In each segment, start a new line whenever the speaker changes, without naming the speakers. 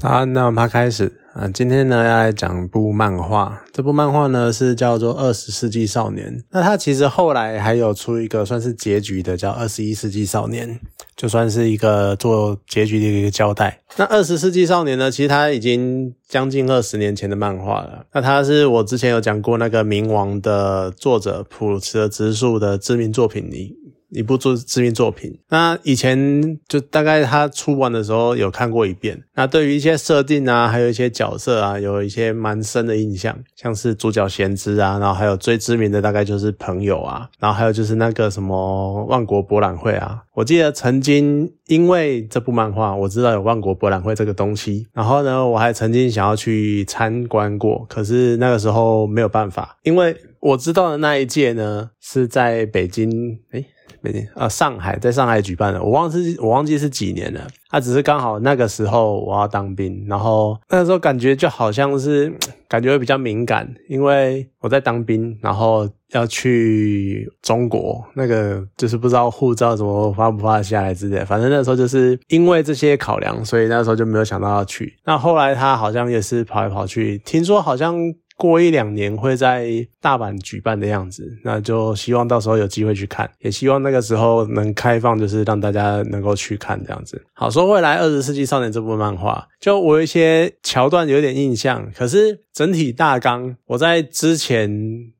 好，那我们开始啊。今天呢要来讲部漫画，这部漫画呢是叫做《二十世纪少年》。那它其实后来还有出一个算是结局的，叫《二十一世纪少年》，就算是一个做结局的一个交代。那《二十世纪少年》呢，其实它已经将近二十年前的漫画了。那它是我之前有讲过那个《冥王》的作者普茨直树的知名作品里。一部作知名作品，那以前就大概他出完的时候有看过一遍。那对于一些设定啊，还有一些角色啊，有一些蛮深的印象，像是主角贤之啊，然后还有最知名的大概就是朋友啊，然后还有就是那个什么万国博览会啊。我记得曾经因为这部漫画，我知道有万国博览会这个东西，然后呢，我还曾经想要去参观过，可是那个时候没有办法，因为我知道的那一届呢是在北京，诶北京啊，上海在上海举办的，我忘记我忘记是几年了。他只是刚好那个时候我要当兵，然后那时候感觉就好像是感觉会比较敏感，因为我在当兵，然后要去中国，那个就是不知道护照怎么发不发下来之类。反正那时候就是因为这些考量，所以那时候就没有想到要去。那后来他好像也是跑来跑去，听说好像。过一两年会在大阪举办的样子，那就希望到时候有机会去看，也希望那个时候能开放，就是让大家能够去看这样子。好，说回来，《二十世纪少年》这部漫画，就我有一些桥段有点印象，可是整体大纲，我在之前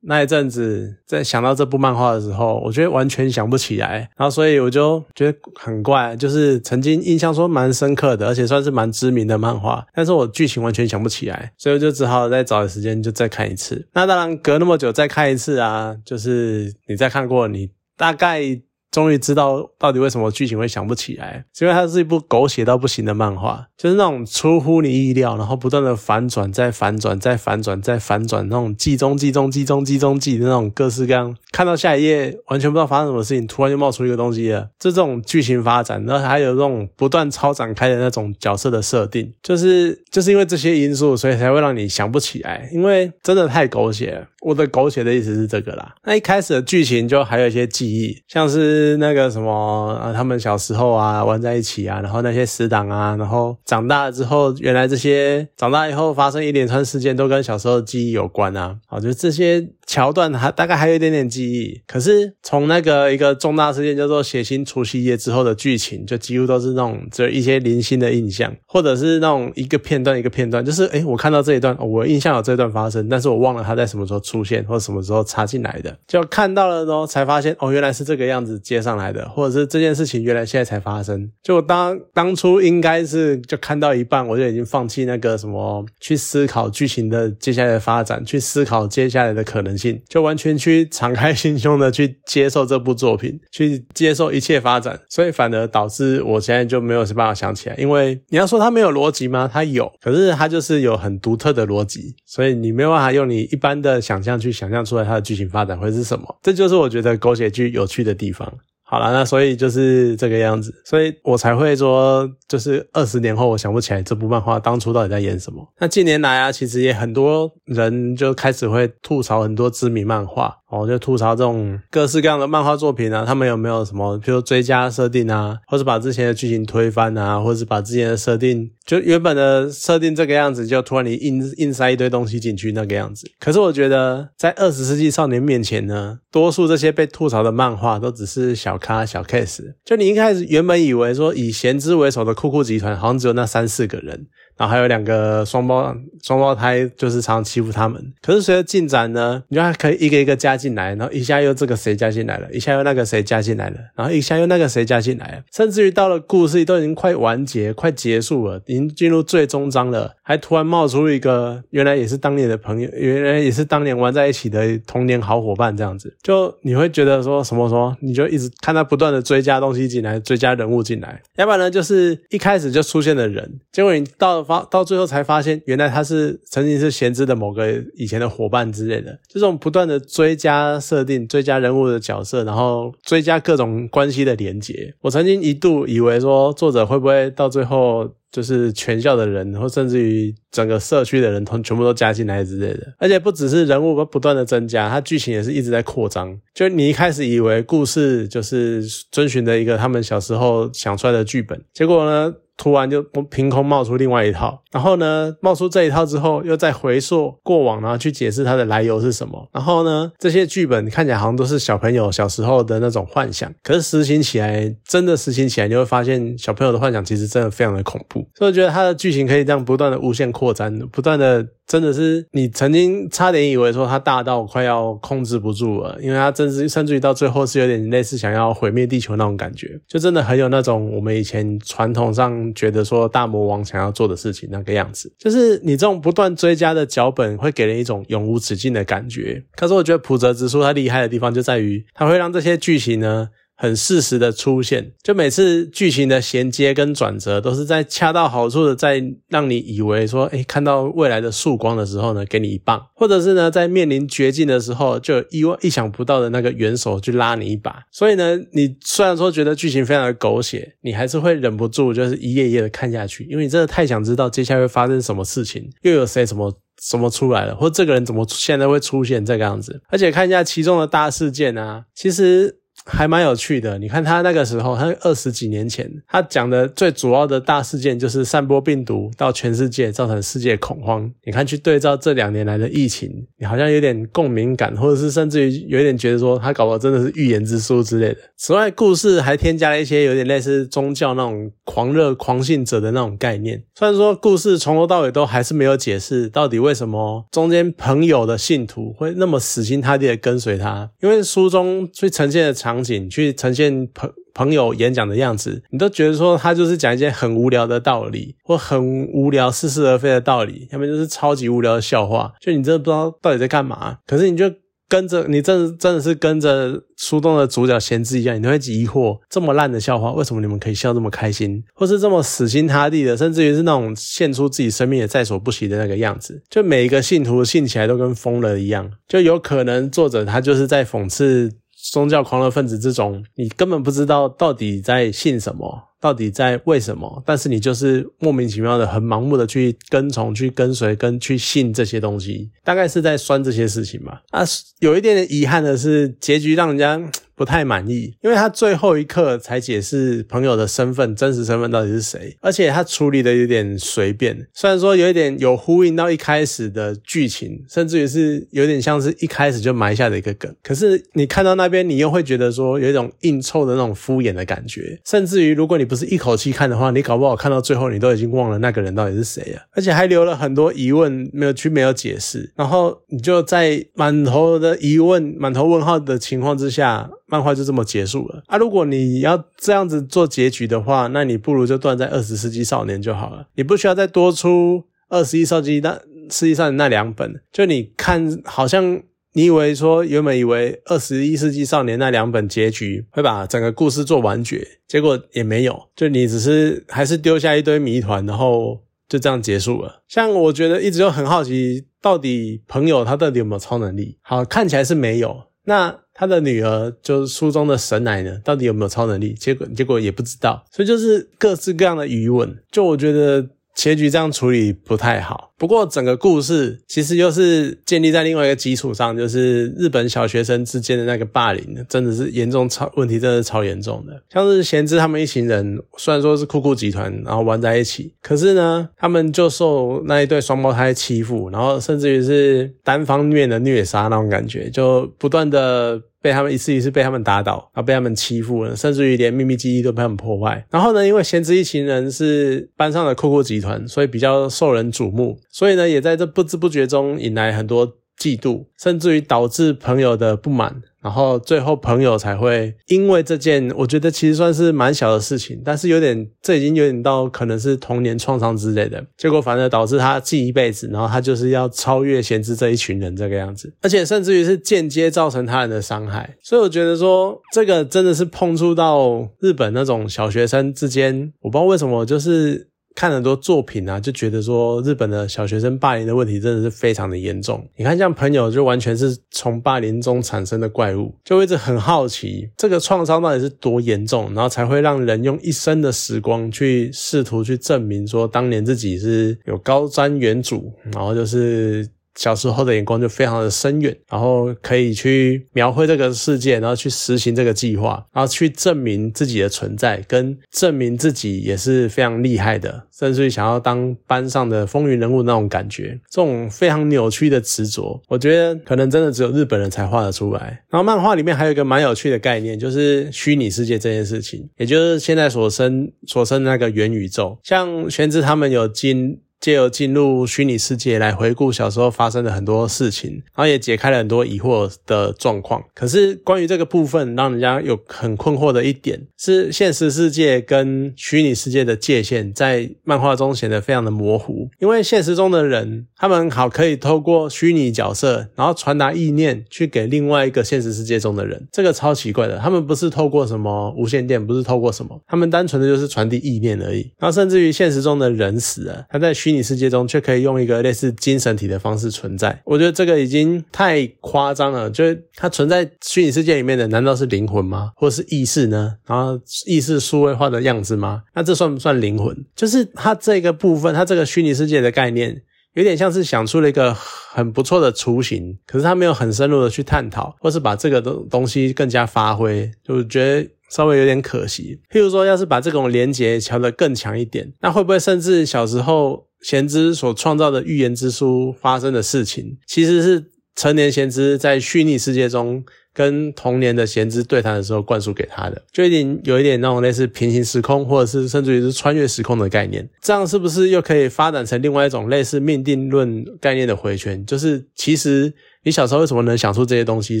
那一阵子在想到这部漫画的时候，我觉得完全想不起来，然后所以我就觉得很怪，就是曾经印象说蛮深刻的，而且算是蛮知名的漫画，但是我剧情完全想不起来，所以我就只好再找点时间。就再看一次，那当然隔那么久再看一次啊，就是你再看过，你大概。终于知道到底为什么剧情会想不起来，因为它是一部狗血到不行的漫画，就是那种出乎你意料，然后不断的反转，再反转，再反转，再反转，那种计中计中计中计中计的那种各式各样。看到下一页完全不知道发生什么事情，突然就冒出一个东西了，就这种剧情发展，然后还有这种不断超展开的那种角色的设定，就是就是因为这些因素，所以才会让你想不起来，因为真的太狗血了。我的狗血的意思是这个啦。那一开始的剧情就还有一些记忆，像是是那个什么啊，他们小时候啊玩在一起啊，然后那些死党啊，然后长大了之后，原来这些长大以后发生一连串事件都跟小时候的记忆有关啊。好，就这些桥段还大概还有一点点记忆，可是从那个一个重大事件叫做血腥除夕夜之后的剧情，就几乎都是那种只有一些零星的印象，或者是那种一个片段一个片段，就是诶我看到这一段，我印象有这一段发生，但是我忘了他在什么时候出。现或者什么时候插进来的，就看到了呢，才发现哦，原来是这个样子接上来的，或者是这件事情原来现在才发生。就当当初应该是就看到一半，我就已经放弃那个什么去思考剧情的接下来的发展，去思考接下来的可能性，就完全去敞开心胸的去接受这部作品，去接受一切发展。所以反而导致我现在就没有办法想起来，因为你要说它没有逻辑吗？它有，可是它就是有很独特的逻辑，所以你没有办法用你一般的想。象去想象出来它的剧情发展会是什么？这就是我觉得狗血剧有趣的地方。好了，那所以就是这个样子，所以我才会说，就是二十年后我想不起来这部漫画当初到底在演什么。那近年来啊，其实也很多人就开始会吐槽很多知名漫画。哦，就吐槽这种各式各样的漫画作品啊，他们有没有什么，比如追加设定啊，或者把之前的剧情推翻啊，或者是把之前的设定，就原本的设定这个样子，就突然你硬硬塞一堆东西进去那个样子。可是我觉得，在二十世纪少年面前呢，多数这些被吐槽的漫画都只是小咖小 case。就你一开始原本以为说，以贤之为首的酷酷集团，好像只有那三四个人。然后还有两个双胞双胞胎，就是常常欺负他们。可是随着进展呢，你就还可以一个一个加进来，然后一下又这个谁加进来了，一下又那个谁加进来了，然后一下又那个谁加进来了，甚至于到了故事都已经快完结、快结束了，已经进入最终章了，还突然冒出一个原来也是当年的朋友，原来也是当年玩在一起的童年好伙伴，这样子，就你会觉得说什么说，你就一直看他不断的追加东西进来，追加人物进来，要不然呢就是一开始就出现的人，结果你到。发到最后才发现，原来他是曾经是贤之的某个以前的伙伴之类的。这种不断的追加设定、追加人物的角色，然后追加各种关系的连接。我曾经一度以为说，作者会不会到最后就是全校的人，或甚至于整个社区的人，同全部都加进来之类的。而且不只是人物不断的增加，它剧情也是一直在扩张。就你一开始以为故事就是遵循的一个他们小时候想出来的剧本，结果呢？突然就凭空冒出另外一套，然后呢，冒出这一套之后，又再回溯过往，然后去解释它的来由是什么。然后呢，这些剧本看起来好像都是小朋友小时候的那种幻想，可是实行起来，真的实行起来，你会发现小朋友的幻想其实真的非常的恐怖。所以我觉得它的剧情可以这样不断的无限扩展，不断的。真的是你曾经差点以为说它大到快要控制不住了，因为它甚至甚至于到最后是有点类似想要毁灭地球那种感觉，就真的很有那种我们以前传统上觉得说大魔王想要做的事情那个样子。就是你这种不断追加的脚本会给人一种永无止境的感觉。可是我觉得普泽直树他厉害的地方就在于他会让这些剧情呢。很适时的出现，就每次剧情的衔接跟转折，都是在恰到好处的，在让你以为说，哎，看到未来的曙光的时候呢，给你一棒；或者是呢，在面临绝境的时候，就意外意想不到的那个援手去拉你一把。所以呢，你虽然说觉得剧情非常的狗血，你还是会忍不住就是一页一页的看下去，因为你真的太想知道接下来会发生什么事情，又有谁什么什么出来了，或这个人怎么现在会出现这个样子。而且看一下其中的大事件啊，其实。还蛮有趣的，你看他那个时候，他二十几年前，他讲的最主要的大事件就是散播病毒到全世界，造成世界恐慌。你看去对照这两年来的疫情，你好像有点共鸣感，或者是甚至于有点觉得说他搞的真的是预言之书之类的。此外，故事还添加了一些有点类似宗教那种狂热狂信者的那种概念。虽然说故事从头到尾都还是没有解释到底为什么中间朋友的信徒会那么死心塌地的跟随他，因为书中最呈现的场。场景去呈现朋朋友演讲的样子，你都觉得说他就是讲一些很无聊的道理，或很无聊似是而非的道理，要么就是超级无聊的笑话，就你真的不知道到底在干嘛。可是你就跟着，你真的真的是跟着书中的主角贤置一样，你会疑惑这么烂的笑话，为什么你们可以笑这么开心，或是这么死心塌地的，甚至于是那种献出自己生命也在所不惜的那个样子，就每一个信徒信起来都跟疯了一样，就有可能作者他就是在讽刺。宗教狂热分子这种，你根本不知道到底在信什么，到底在为什么，但是你就是莫名其妙的、很盲目的去跟从、去跟随、跟去信这些东西，大概是在酸这些事情吧。啊，有一点点遗憾的是，结局让人家。不太满意，因为他最后一刻才解释朋友的身份，真实身份到底是谁，而且他处理的有点随便。虽然说有一点有呼应到一开始的剧情，甚至于是有点像是一开始就埋下的一个梗，可是你看到那边，你又会觉得说有一种硬凑的那种敷衍的感觉。甚至于如果你不是一口气看的话，你搞不好看到最后，你都已经忘了那个人到底是谁了，而且还留了很多疑问没有去没有解释，然后你就在满头的疑问、满头问号的情况之下。漫画就这么结束了啊！如果你要这样子做结局的话，那你不如就断在二十世纪少年就好了。你不需要再多出二十一世纪那世纪上的那两本。就你看，好像你以为说原本以为二十一世纪少年那两本结局会把整个故事做完结，结果也没有。就你只是还是丢下一堆谜团，然后就这样结束了。像我觉得一直都很好奇，到底朋友他到底有没有超能力？好，看起来是没有。那。他的女儿就是书中的神奶呢，到底有没有超能力？结果结果也不知道，所以就是各式各样的疑问。就我觉得结局这样处理不太好。不过整个故事其实又是建立在另外一个基础上，就是日本小学生之间的那个霸凌，真的是严重超问题，真的是超严重的。像是贤之他们一行人，虽然说是酷酷集团，然后玩在一起，可是呢，他们就受那一对双胞胎欺负，然后甚至于是单方面的虐杀那种感觉，就不断的。被他们一次一次被他们打倒，然后被他们欺负，甚至于连秘密基地都被他们破坏。然后呢，因为贤之一行人是班上的酷酷集团，所以比较受人瞩目，所以呢，也在这不知不觉中引来很多。嫉妒，甚至于导致朋友的不满，然后最后朋友才会因为这件，我觉得其实算是蛮小的事情，但是有点，这已经有点到可能是童年创伤之类的，结果反而导致他记一辈子，然后他就是要超越贤之这一群人这个样子，而且甚至于是间接造成他人的伤害，所以我觉得说这个真的是碰触到日本那种小学生之间，我不知道为什么就是。看很多作品啊，就觉得说日本的小学生霸凌的问题真的是非常的严重。你看，像朋友就完全是从霸凌中产生的怪物，就一直很好奇这个创伤到底是多严重，然后才会让人用一生的时光去试图去证明说当年自己是有高瞻远瞩，然后就是。小时候的眼光就非常的深远，然后可以去描绘这个世界，然后去实行这个计划，然后去证明自己的存在，跟证明自己也是非常厉害的，甚至于想要当班上的风云人物那种感觉，这种非常扭曲的执着，我觉得可能真的只有日本人才画得出来。然后漫画里面还有一个蛮有趣的概念，就是虚拟世界这件事情，也就是现在所生所生的那个元宇宙，像玄之他们有进。借由进入虚拟世界来回顾小时候发生的很多事情，然后也解开了很多疑惑的状况。可是关于这个部分，让人家有很困惑的一点是，现实世界跟虚拟世界的界限在漫画中显得非常的模糊。因为现实中的人，他们好可以透过虚拟角色，然后传达意念去给另外一个现实世界中的人，这个超奇怪的。他们不是透过什么无线电，不是透过什么，他们单纯的就是传递意念而已。然后甚至于现实中的人死了，他在虚拟世界中却可以用一个类似精神体的方式存在，我觉得这个已经太夸张了。就是它存在虚拟世界里面的，难道是灵魂吗？或是意识呢？然后意识数位化的样子吗？那这算不算灵魂？就是它这个部分，它这个虚拟世界的概念，有点像是想出了一个很不错的雏形，可是它没有很深入的去探讨，或是把这个东东西更加发挥，就觉得。稍微有点可惜，譬如说，要是把这种连结调得更强一点，那会不会甚至小时候贤之所创造的预言之书发生的事情，其实是成年贤之在虚拟世界中跟童年的贤之对谈的时候灌输给他的，就有点有一点那种类似平行时空，或者是甚至于是穿越时空的概念，这样是不是又可以发展成另外一种类似命定论概念的回圈？就是其实。你小时候为什么能想出这些东西？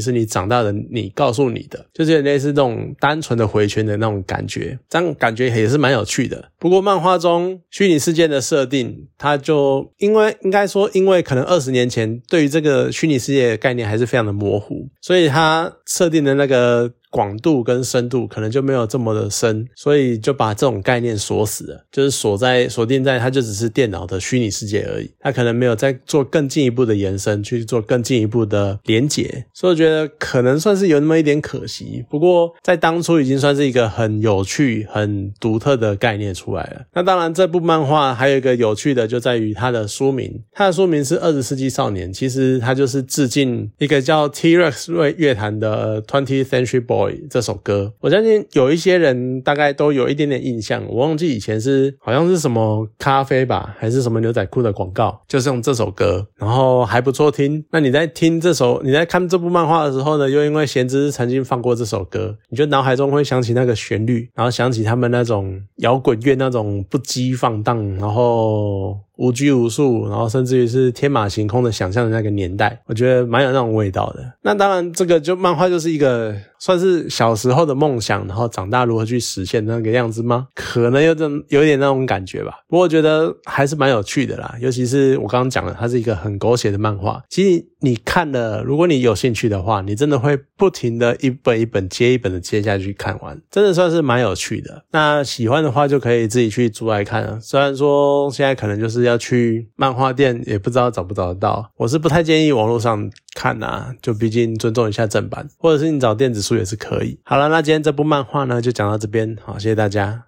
是你长大的你告诉你的，就是类似这种单纯的回圈的那种感觉，这样感觉也是蛮有趣的。不过漫画中虚拟世界的设定，它就因为应该说，因为可能二十年前对于这个虚拟世界的概念还是非常的模糊，所以它设定的那个。广度跟深度可能就没有这么的深，所以就把这种概念锁死了，就是锁在锁定在它就只是电脑的虚拟世界而已，它可能没有再做更进一步的延伸，去做更进一步的连结，所以我觉得可能算是有那么一点可惜。不过在当初已经算是一个很有趣、很独特的概念出来了。那当然，这部漫画还有一个有趣的就在于它的书名，它的书名是《二十世纪少年》，其实它就是致敬一个叫 T-Rex 乐乐坛的 Twenty Century Boy。这首歌，我相信有一些人大概都有一点点印象。我忘记以前是好像是什么咖啡吧，还是什么牛仔裤的广告，就是用这首歌，然后还不错听。那你在听这首，你在看这部漫画的时候呢，又因为贤之曾经放过这首歌，你就脑海中会想起那个旋律，然后想起他们那种摇滚乐那种不羁放荡，然后。无拘无束，然后甚至于是天马行空的想象的那个年代，我觉得蛮有那种味道的。那当然，这个就漫画就是一个算是小时候的梦想，然后长大如何去实现那个样子吗？可能有这有点那种感觉吧。不过我觉得还是蛮有趣的啦，尤其是我刚刚讲的，它是一个很狗血的漫画。其实你看了，如果你有兴趣的话，你真的会不停的一本一本接一本的接下去看完，真的算是蛮有趣的。那喜欢的话就可以自己去租来看了。虽然说现在可能就是。要去漫画店也不知道找不找得到，我是不太建议网络上看呐，就毕竟尊重一下正版，或者是你找电子书也是可以。好了，那今天这部漫画呢就讲到这边，好，谢谢大家。